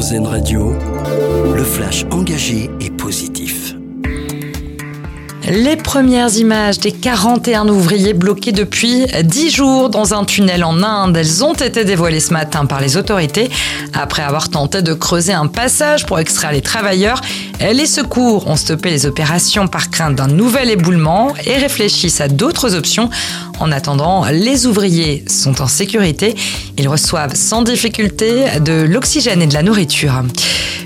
RZN Radio, le flash engagé et positif. Les premières images des 41 ouvriers bloqués depuis 10 jours dans un tunnel en Inde, elles ont été dévoilées ce matin par les autorités. Après avoir tenté de creuser un passage pour extraire les travailleurs, les secours ont stoppé les opérations par crainte d'un nouvel éboulement et réfléchissent à d'autres options. En attendant, les ouvriers sont en sécurité. Ils reçoivent sans difficulté de l'oxygène et de la nourriture.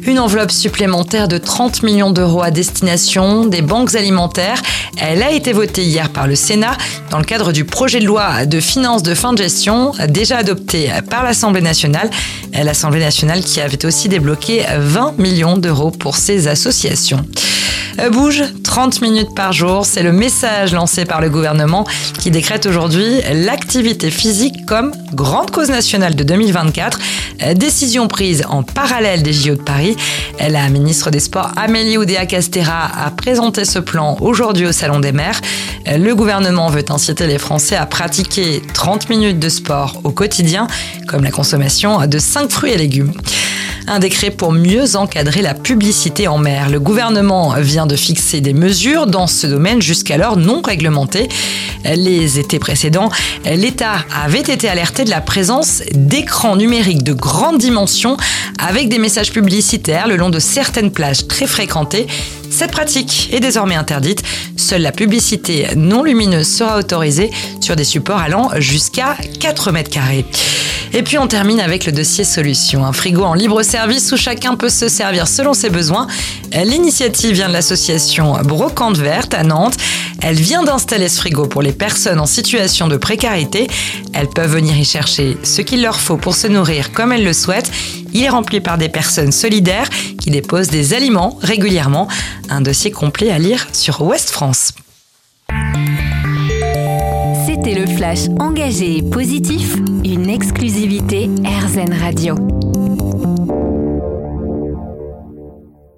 Une enveloppe supplémentaire de 30 millions d'euros à destination des banques alimentaires. Elle a été votée hier par le Sénat dans le cadre du projet de loi de finances de fin de gestion déjà adopté par l'Assemblée nationale. L'Assemblée nationale qui avait aussi débloqué 20 millions d'euros pour ces associations. Euh, bouge 30 minutes par jour, c'est le message lancé par le gouvernement qui décrète aujourd'hui l'activité physique comme grande cause nationale de 2024. Euh, décision prise en parallèle des JO de Paris. La ministre des Sports Amélie Oudéa-Castera a présenté ce plan aujourd'hui au Salon des maires. Euh, le gouvernement veut inciter les Français à pratiquer 30 minutes de sport au quotidien, comme la consommation de 5 fruits et légumes un décret pour mieux encadrer la publicité en mer. Le gouvernement vient de fixer des mesures dans ce domaine jusqu'alors non réglementé. Les étés précédents, l'État avait été alerté de la présence d'écrans numériques de grande dimension avec des messages publicitaires le long de certaines plages très fréquentées. Cette pratique est désormais interdite. Seule la publicité non lumineuse sera autorisée sur des supports allant jusqu'à 4 mètres carrés. Et puis on termine avec le dossier solution, un frigo en libre service où chacun peut se servir selon ses besoins. L'initiative vient de l'association Brocante Verte à Nantes. Elle vient d'installer ce frigo pour les personnes en situation de précarité. Elles peuvent venir y chercher ce qu'il leur faut pour se nourrir comme elles le souhaitent. Il est rempli par des personnes solidaires qui déposent des aliments régulièrement. Un dossier complet à lire sur Ouest France. C'était le flash engagé et positif, une exclusivité RZN Radio.